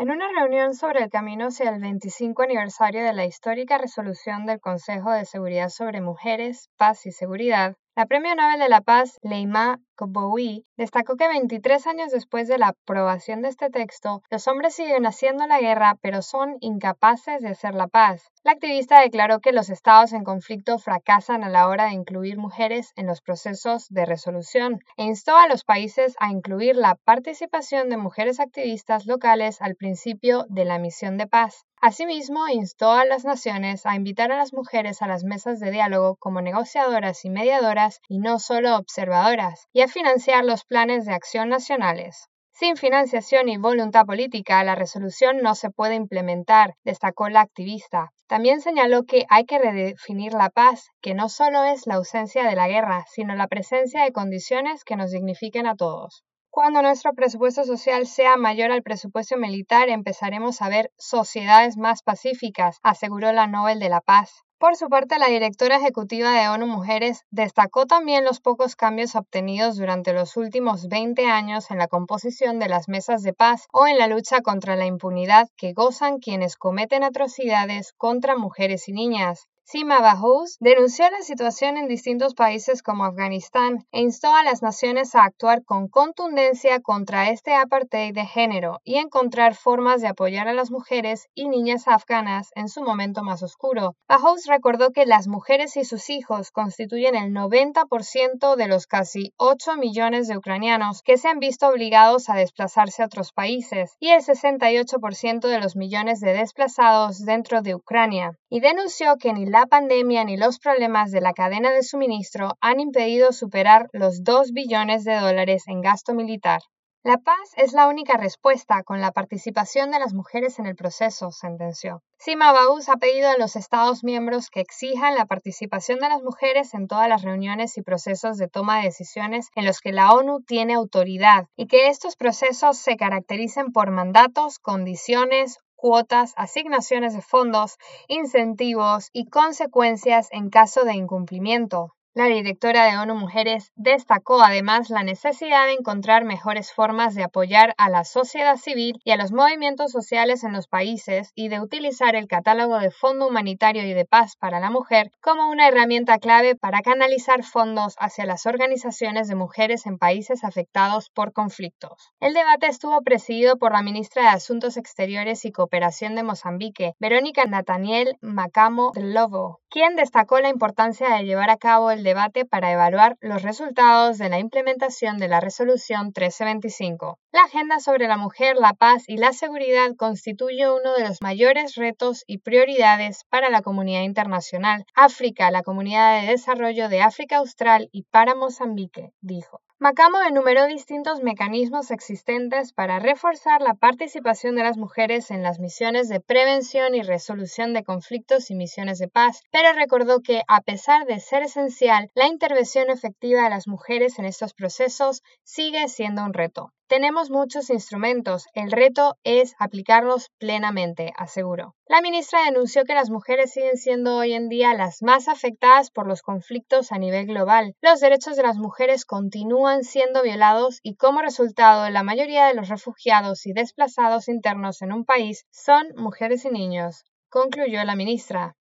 En una reunión sobre el camino hacia el 25 aniversario de la histórica resolución del Consejo de Seguridad sobre Mujeres, Paz y Seguridad, la Premio Nobel de la Paz, Leima Bowie, destacó que 23 años después de la aprobación de este texto, los hombres siguen haciendo la guerra, pero son incapaces de hacer la paz. La activista declaró que los estados en conflicto fracasan a la hora de incluir mujeres en los procesos de resolución e instó a los países a incluir la participación de mujeres activistas locales al principio de la misión de paz. Asimismo, instó a las naciones a invitar a las mujeres a las mesas de diálogo como negociadoras y mediadoras y no solo observadoras, y financiar los planes de acción nacionales. Sin financiación y voluntad política, la resolución no se puede implementar, destacó la activista. También señaló que hay que redefinir la paz, que no solo es la ausencia de la guerra, sino la presencia de condiciones que nos dignifiquen a todos. Cuando nuestro presupuesto social sea mayor al presupuesto militar, empezaremos a ver sociedades más pacíficas, aseguró la Nobel de la Paz. Por su parte, la directora ejecutiva de ONU Mujeres destacó también los pocos cambios obtenidos durante los últimos 20 años en la composición de las mesas de paz o en la lucha contra la impunidad que gozan quienes cometen atrocidades contra mujeres y niñas. Sima Bahous denunció la situación en distintos países como Afganistán e instó a las naciones a actuar con contundencia contra este apartheid de género y encontrar formas de apoyar a las mujeres y niñas afganas en su momento más oscuro. Bahous recordó que las mujeres y sus hijos constituyen el 90% de los casi 8 millones de ucranianos que se han visto obligados a desplazarse a otros países y el 68% de los millones de desplazados dentro de Ucrania, y denunció que ni la pandemia ni los problemas de la cadena de suministro han impedido superar los 2 billones de dólares en gasto militar. La paz es la única respuesta con la participación de las mujeres en el proceso, sentenció. Sima Baus ha pedido a los Estados miembros que exijan la participación de las mujeres en todas las reuniones y procesos de toma de decisiones en los que la ONU tiene autoridad y que estos procesos se caractericen por mandatos, condiciones, cuotas, asignaciones de fondos, incentivos y consecuencias en caso de incumplimiento. La directora de ONU Mujeres destacó además la necesidad de encontrar mejores formas de apoyar a la sociedad civil y a los movimientos sociales en los países y de utilizar el catálogo de Fondo Humanitario y de Paz para la Mujer como una herramienta clave para canalizar fondos hacia las organizaciones de mujeres en países afectados por conflictos. El debate estuvo presidido por la ministra de Asuntos Exteriores y Cooperación de Mozambique, Verónica Nathaniel Macamo Lobo, quien destacó la importancia de llevar a cabo el debate para evaluar los resultados de la implementación de la Resolución 1325. La Agenda sobre la Mujer, la Paz y la Seguridad constituye uno de los mayores retos y prioridades para la comunidad internacional, África, la Comunidad de Desarrollo de África Austral y para Mozambique, dijo. Macamo enumeró distintos mecanismos existentes para reforzar la participación de las mujeres en las misiones de prevención y resolución de conflictos y misiones de paz, pero recordó que, a pesar de ser esencial, la intervención efectiva de las mujeres en estos procesos sigue siendo un reto. Tenemos muchos instrumentos, el reto es aplicarlos plenamente, aseguró. La ministra denunció que las mujeres siguen siendo hoy en día las más afectadas por los conflictos a nivel global. Los derechos de las mujeres continúan siendo violados y como resultado la mayoría de los refugiados y desplazados internos en un país son mujeres y niños, concluyó la ministra.